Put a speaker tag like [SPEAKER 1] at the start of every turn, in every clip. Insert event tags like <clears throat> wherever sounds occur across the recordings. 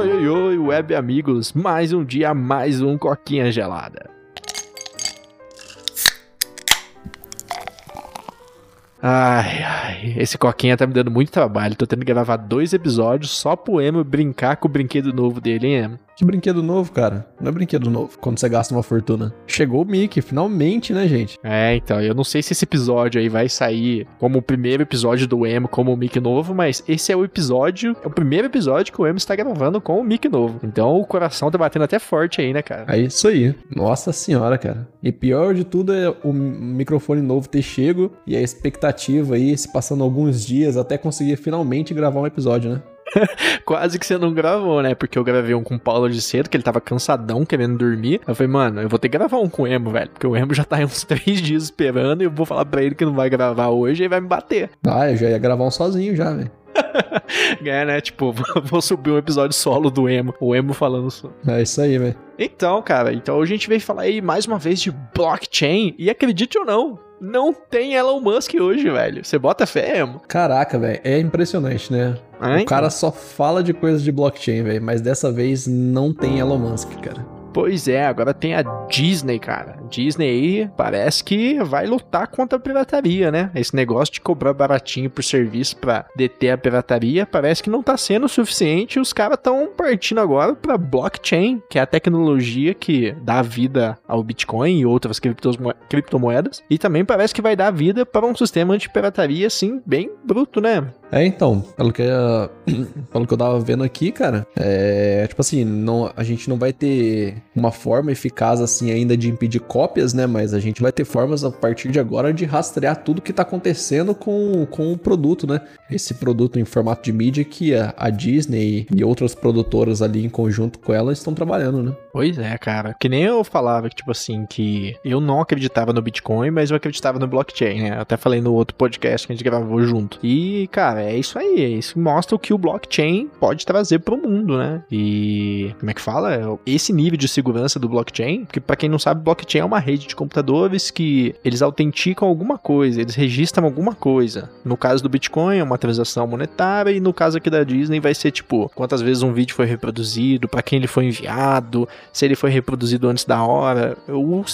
[SPEAKER 1] Oi, oi, oi, web amigos, mais um dia, mais um coquinha gelada. Ai, ai, esse coquinha tá me dando muito trabalho. Tô tendo que gravar dois episódios só pro Emo brincar com o brinquedo novo dele, hein, Emo?
[SPEAKER 2] Que brinquedo novo, cara? Não é brinquedo novo quando você gasta uma fortuna. Chegou o Mickey, finalmente, né, gente?
[SPEAKER 1] É, então, eu não sei se esse episódio aí vai sair como o primeiro episódio do Emo, como o Mickey novo, mas esse é o episódio, é o primeiro episódio que o Emo está gravando com o Mickey novo. Então o coração tá batendo até forte aí, né, cara?
[SPEAKER 2] É isso aí. Nossa senhora, cara. E pior de tudo é o microfone novo ter chego e a expectativa aí, se passando alguns dias até conseguir finalmente gravar um episódio, né? <laughs>
[SPEAKER 1] Quase que você não gravou, né? Porque eu gravei um com o Paulo de cedo, que ele tava cansadão, querendo dormir. Eu falei, mano, eu vou ter que gravar um com o Emo, velho. Porque o Emo já tá aí uns <laughs> três dias esperando e eu vou falar pra ele que não vai gravar hoje e vai me bater.
[SPEAKER 2] Ah, eu já ia gravar um sozinho já, velho. <laughs>
[SPEAKER 1] é, né? Tipo, vou subir um episódio solo do Emo. O Emo falando só.
[SPEAKER 2] É isso aí, velho.
[SPEAKER 1] Então, cara, então a gente veio falar aí mais uma vez de blockchain. E acredite ou não, não tem Elon Musk hoje, velho. Você bota fé, Emo?
[SPEAKER 2] Caraca, velho. É impressionante, né? Ah, o então. cara só fala de coisas de blockchain, velho. Mas dessa vez não tem Elon Musk, cara.
[SPEAKER 1] Pois é, agora tem a Disney, cara. Disney aí parece que vai lutar contra a pirataria, né? Esse negócio de cobrar baratinho por serviço para deter a pirataria parece que não tá sendo o suficiente. Os caras estão partindo agora para blockchain, que é a tecnologia que dá vida ao Bitcoin e outras criptomoedas. E também parece que vai dar vida para um sistema de pirataria assim bem bruto, né?
[SPEAKER 2] É, então, pelo que, <clears throat> pelo que eu tava vendo aqui, cara, é tipo assim, não, a gente não vai ter uma forma eficaz assim ainda de impedir cópias, né? Mas a gente vai ter formas a partir de agora de rastrear tudo que tá acontecendo com, com o produto, né? Esse produto em formato de mídia que a, a Disney e outras produtoras ali em conjunto com ela estão trabalhando, né?
[SPEAKER 1] Pois é, cara. Que nem eu falava que, tipo assim, que eu não acreditava no Bitcoin, mas eu acreditava no blockchain, né? Eu até falei no outro podcast que a gente gravou junto. E, cara, é isso aí. Isso mostra o que o blockchain pode trazer para o mundo, né? E como é que fala? Esse nível de segurança do blockchain, porque para quem não sabe, blockchain é uma rede de computadores que eles autenticam alguma coisa, eles registram alguma coisa. No caso do Bitcoin é uma transação monetária e no caso aqui da Disney vai ser tipo quantas vezes um vídeo foi reproduzido, para quem ele foi enviado, se ele foi reproduzido antes da hora. O,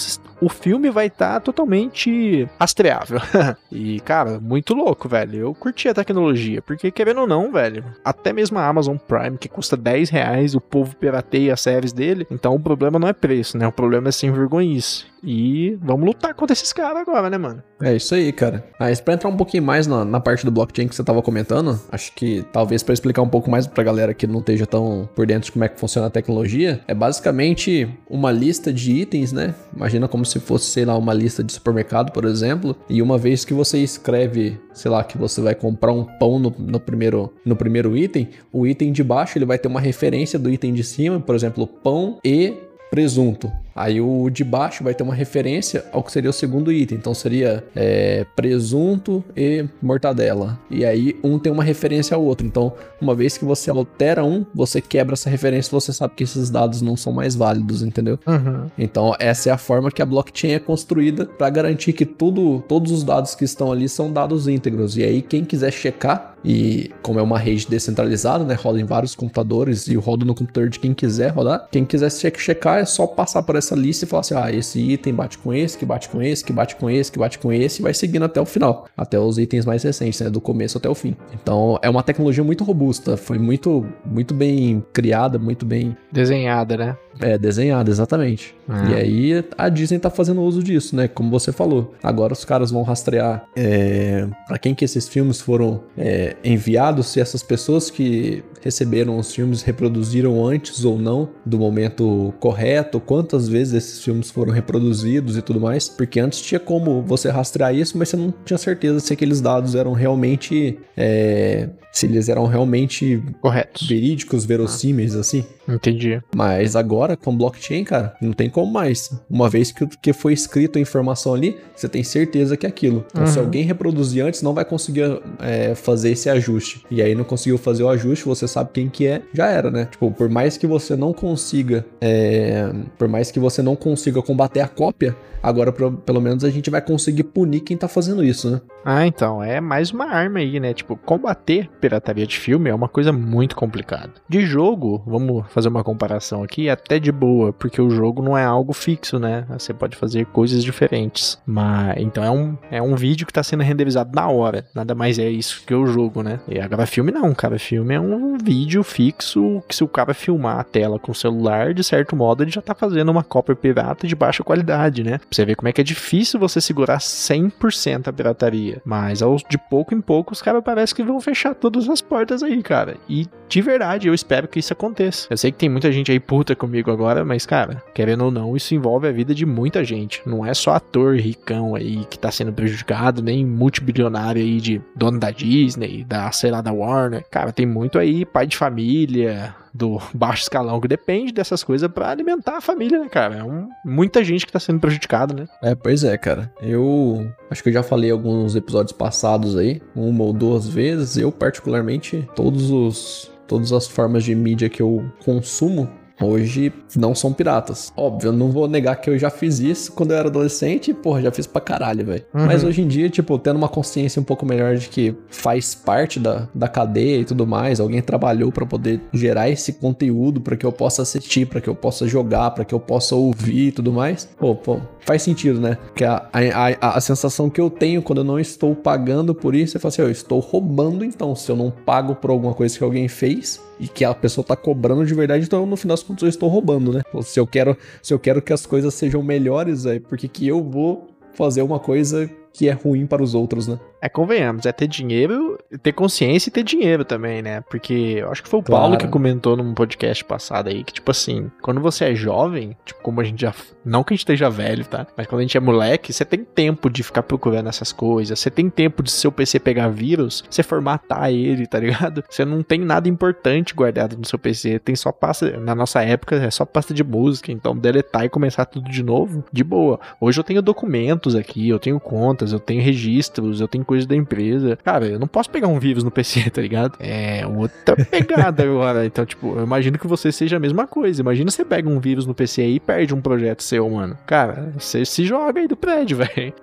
[SPEAKER 1] o filme vai estar tá totalmente rastreável. <laughs> e cara, muito louco, velho. Eu curti a tecnologia tecnologia. Porque, querendo ou não, velho, até mesmo a Amazon Prime, que custa 10 reais, o povo pirateia as séries dele. Então o problema não é preço, né? O problema é sem vergonhice. E vamos lutar contra esses caras agora, né, mano?
[SPEAKER 2] É isso aí, cara. Mas pra entrar um pouquinho mais na, na parte do blockchain que você tava comentando, acho que talvez para explicar um pouco mais pra galera que não esteja tão por dentro de como é que funciona a tecnologia, é basicamente uma lista de itens, né? Imagina como se fosse, sei lá, uma lista de supermercado, por exemplo, e uma vez que você escreve, sei lá, que você vai comprar um pão no, no primeiro, no primeiro item, o item de baixo ele vai ter uma referência do item de cima, por exemplo, pão e presunto. Aí o de baixo vai ter uma referência ao que seria o segundo item. Então seria é, presunto e mortadela. E aí um tem uma referência ao outro. Então, uma vez que você altera um, você quebra essa referência, você sabe que esses dados não são mais válidos, entendeu? Uhum. Então, essa é a forma que a blockchain é construída para garantir que tudo, todos os dados que estão ali são dados íntegros. E aí, quem quiser checar, e como é uma rede descentralizada, né, roda em vários computadores e roda no computador de quem quiser rodar, quem quiser checar é só passar por essa lista e falar assim: ah, esse item bate com esse, que bate com esse, que bate com esse, que bate com esse, e vai seguindo até o final, até os itens mais recentes, né? Do começo até o fim. Então é uma tecnologia muito robusta, foi muito, muito bem criada, muito bem
[SPEAKER 1] desenhada, né?
[SPEAKER 2] É, desenhada, exatamente. Ah. E aí a Disney tá fazendo uso disso, né? Como você falou. Agora os caras vão rastrear é, para quem que esses filmes foram é, enviados, se essas pessoas que receberam os filmes reproduziram antes ou não do momento correto, quantas vezes esses filmes foram reproduzidos e tudo mais. Porque antes tinha como você rastrear isso, mas você não tinha certeza se aqueles dados eram realmente. É, se eles eram realmente
[SPEAKER 1] corretos,
[SPEAKER 2] verídicos, verossímeis, assim.
[SPEAKER 1] Entendi.
[SPEAKER 2] Mas agora agora com blockchain, cara, não tem como mais. Uma vez que, que foi escrito a informação ali, você tem certeza que é aquilo. Então, uhum. se alguém reproduzir antes, não vai conseguir é, fazer esse ajuste. E aí não conseguiu fazer o ajuste, você sabe quem que é, já era, né? Tipo, por mais que você não consiga, é, por mais que você não consiga combater a cópia, Agora, pelo menos, a gente vai conseguir punir quem tá fazendo isso, né?
[SPEAKER 1] Ah, então, é mais uma arma aí, né? Tipo, combater pirataria de filme é uma coisa muito complicada. De jogo, vamos fazer uma comparação aqui, é até de boa, porque o jogo não é algo fixo, né? Você pode fazer coisas diferentes. Mas, então é um, é um vídeo que tá sendo renderizado na hora. Nada mais é isso que o jogo, né? E agora filme não, cara. Filme é um vídeo fixo que se o cara filmar a tela com o celular, de certo modo, ele já tá fazendo uma cópia pirata de baixa qualidade, né? Pra você ver como é que é difícil você segurar 100% a pirataria. Mas aos, de pouco em pouco os caras parece que vão fechar todas as portas aí, cara. E de verdade, eu espero que isso aconteça. Eu sei que tem muita gente aí puta comigo agora, mas cara, querendo ou não, isso envolve a vida de muita gente. Não é só ator ricão aí que tá sendo prejudicado, nem multibilionário aí de dono da Disney, da, sei lá, da Warner. Cara, tem muito aí pai de família, do <laughs> baixo escalão que depende dessas coisas para alimentar a família, né, cara? É um, muita gente que tá sendo prejudicada, né?
[SPEAKER 2] É, pois é, cara. Eu acho que eu já falei alguns episódios passados aí, uma ou duas vezes. Eu, particularmente, todos os todas as formas de mídia que eu consumo, hoje não são piratas. Óbvio, eu não vou negar que eu já fiz isso quando eu era adolescente, e, porra, já fiz pra caralho, velho. Uhum. Mas hoje em dia, tipo, tendo uma consciência um pouco melhor de que faz parte da, da cadeia e tudo mais, alguém trabalhou para poder gerar esse conteúdo para que eu possa assistir, para que eu possa jogar, para que eu possa ouvir e tudo mais. Pô, pô, faz sentido, né? Porque a, a, a, a sensação que eu tenho quando eu não estou pagando por isso, é falar assim, eu estou roubando então, se eu não pago por alguma coisa que alguém fez, e que a pessoa tá cobrando de verdade, então no final das contas eu estou roubando, né? Se eu quero, se eu quero que as coisas sejam melhores, é porque que eu vou fazer uma coisa que é ruim para os outros, né?
[SPEAKER 1] É, convenhamos, é ter dinheiro, ter consciência e ter dinheiro também, né? Porque eu acho que foi o claro. Paulo que comentou num podcast passado aí que, tipo assim, quando você é jovem, tipo, como a gente já. Não que a gente esteja velho, tá? Mas quando a gente é moleque, você tem tempo de ficar procurando essas coisas, você tem tempo de seu PC pegar vírus, você formatar ele, tá ligado? Você não tem nada importante guardado no seu PC, tem só pasta. Na nossa época, é só pasta de música, então deletar e começar tudo de novo, de boa. Hoje eu tenho documentos aqui, eu tenho contas eu tenho registros, eu tenho coisas da empresa. Cara, eu não posso pegar um vírus no PC, tá ligado? É outra pegada <laughs> agora. Então, tipo, eu imagino que você seja a mesma coisa. Imagina você pega um vírus no PC aí e perde um projeto seu, mano. Cara, você se joga aí do prédio, <laughs> velho.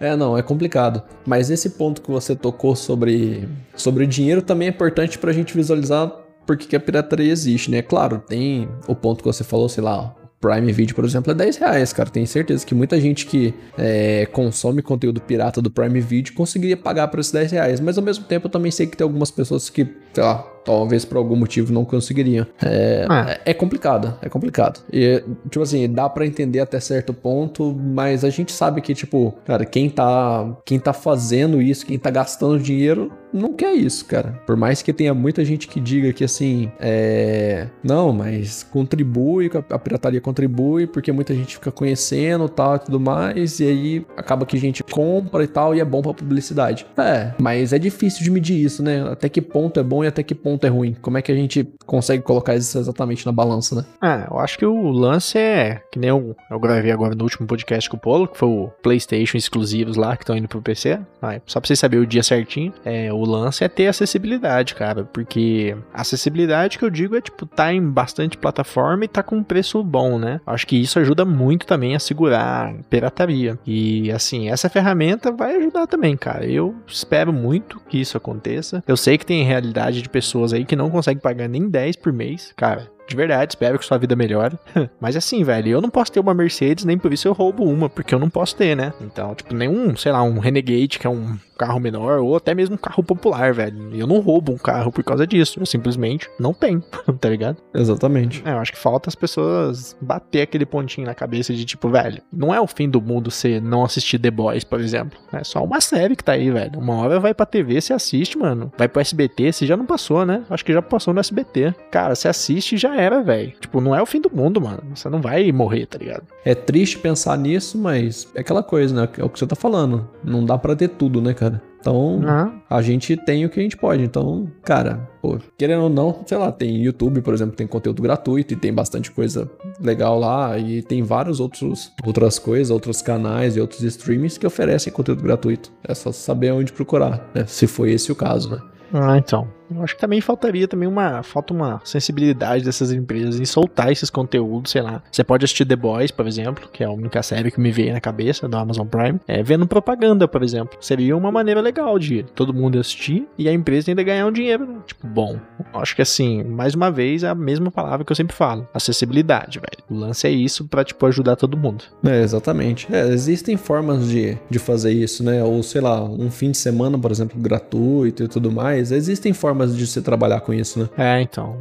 [SPEAKER 2] É, não, é complicado. Mas esse ponto que você tocou sobre, sobre o dinheiro também é importante pra gente visualizar porque que a pirataria existe, né? Claro, tem o ponto que você falou, sei lá, Prime Video, por exemplo, é 10 reais, cara. Tenho certeza que muita gente que é, consome conteúdo pirata do Prime Video conseguiria pagar por esses 10 reais. Mas ao mesmo tempo eu também sei que tem algumas pessoas que, sei lá, talvez por algum motivo não conseguiriam. É, ah. é complicado, é complicado. E, tipo assim, dá para entender até certo ponto, mas a gente sabe que, tipo, cara, quem tá, quem tá fazendo isso, quem tá gastando dinheiro, não quer isso, cara. Por mais que tenha muita gente que diga que, assim, é. Não, mas contribui, a pirataria contribui, porque muita gente fica conhecendo tal e tudo mais, e aí acaba que a gente compra e tal, e é bom pra publicidade. É, mas é difícil de medir isso, né? Até que ponto é bom e até que ponto ponto é ruim? Como é que a gente consegue colocar isso exatamente na balança, né?
[SPEAKER 1] Ah, eu acho que o lance é que nem eu, eu gravei agora no último podcast com o Polo, que foi o PlayStation exclusivos lá que estão indo pro PC. Ah, só pra vocês saberem o dia certinho. É, o lance é ter acessibilidade, cara, porque acessibilidade que eu digo é tipo tá em bastante plataforma e tá com um preço bom, né? Acho que isso ajuda muito também a segurar pirataria. E assim, essa ferramenta vai ajudar também, cara. Eu espero muito que isso aconteça. Eu sei que tem realidade de pessoas pessoas aí que não conseguem pagar nem 10 por mês, cara, de verdade, espero que sua vida melhore. <laughs> Mas assim, velho, eu não posso ter uma Mercedes, nem por isso eu roubo uma, porque eu não posso ter, né? Então, tipo, nenhum, sei lá, um Renegade, que é um carro menor, ou até mesmo um carro popular, velho. Eu não roubo um carro por causa disso. Eu simplesmente não tenho, <laughs> tá ligado?
[SPEAKER 2] Exatamente.
[SPEAKER 1] É, eu acho que falta as pessoas bater aquele pontinho na cabeça de tipo, velho, não é o fim do mundo você não assistir The Boys, por exemplo. É só uma série que tá aí, velho. Uma hora vai pra TV, você assiste, mano. Vai pro SBT, você já não passou, né? Acho que já passou no SBT. Cara, você assiste e já era, velho. Tipo, não é o fim do mundo, mano. Você não vai morrer, tá ligado?
[SPEAKER 2] É triste pensar nisso, mas é aquela coisa, né? É o que você tá falando. Não dá pra ter tudo, né, cara? Então, uhum. a gente tem o que a gente pode. Então, cara, pô, querendo ou não, sei lá, tem YouTube, por exemplo, tem conteúdo gratuito e tem bastante coisa legal lá. E tem vários outros outras coisas, outros canais e outros streamings que oferecem conteúdo gratuito. É só saber onde procurar, né? Se foi esse o caso, né?
[SPEAKER 1] Ah, então. Eu acho que também faltaria também uma. Falta uma sensibilidade dessas empresas em soltar esses conteúdos, sei lá. Você pode assistir The Boys, por exemplo, que é a única série que me veio na cabeça do Amazon Prime. É, vendo propaganda, por exemplo. Seria uma maneira legal de todo mundo assistir e a empresa ainda ganhar um dinheiro. Né? Tipo, bom. Acho que assim, mais uma vez, é a mesma palavra que eu sempre falo: acessibilidade, velho. O lance é isso pra, tipo, ajudar todo mundo.
[SPEAKER 2] É, exatamente. É, existem formas de, de fazer isso, né? Ou sei lá, um fim de semana, por exemplo, gratuito e tudo mais. Existem formas de se trabalhar com isso, né?
[SPEAKER 1] É, então.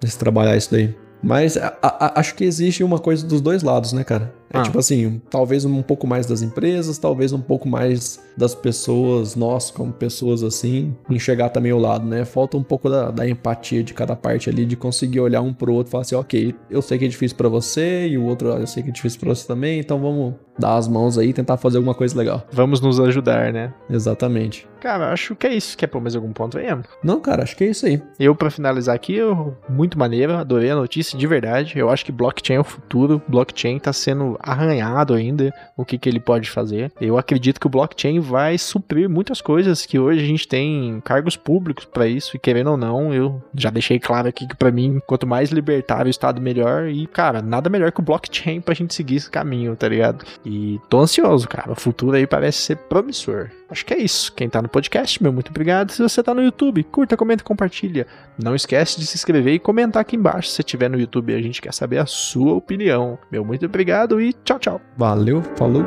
[SPEAKER 2] De se trabalhar isso daí. Mas a, a, acho que existe uma coisa dos dois lados, né, cara? É ah. tipo assim, talvez um pouco mais das empresas, talvez um pouco mais das pessoas, nós como pessoas assim, enxergar também o lado, né? Falta um pouco da, da empatia de cada parte ali, de conseguir olhar um pro outro e falar assim, ok, eu sei que é difícil para você e o outro eu sei que é difícil pra você também, então vamos dar as mãos aí e tentar fazer alguma coisa legal.
[SPEAKER 1] Vamos nos ajudar, né?
[SPEAKER 2] Exatamente.
[SPEAKER 1] Cara, acho que é isso. Quer pôr mais algum ponto aí,
[SPEAKER 2] Não, cara, acho que é isso aí.
[SPEAKER 1] Eu, para finalizar aqui, eu, muito maneiro, adorei a notícia de verdade. Eu acho que blockchain é o futuro. Blockchain tá sendo arranhado ainda o que, que ele pode fazer. Eu acredito que o blockchain vai suprir muitas coisas que hoje a gente tem cargos públicos para isso, e querendo ou não, eu já deixei claro aqui que para mim, quanto mais libertário o Estado, melhor. E, cara, nada melhor que o blockchain pra gente seguir esse caminho, tá ligado? E tô ansioso, cara. O futuro aí parece ser promissor. Acho que é isso. Quem tá no podcast, meu muito obrigado. Se você tá no YouTube, curta, comenta, compartilha. Não esquece de se inscrever e comentar aqui embaixo se estiver no YouTube. A gente quer saber a sua opinião. Meu muito obrigado tchau, tchau.
[SPEAKER 2] Valeu, falou.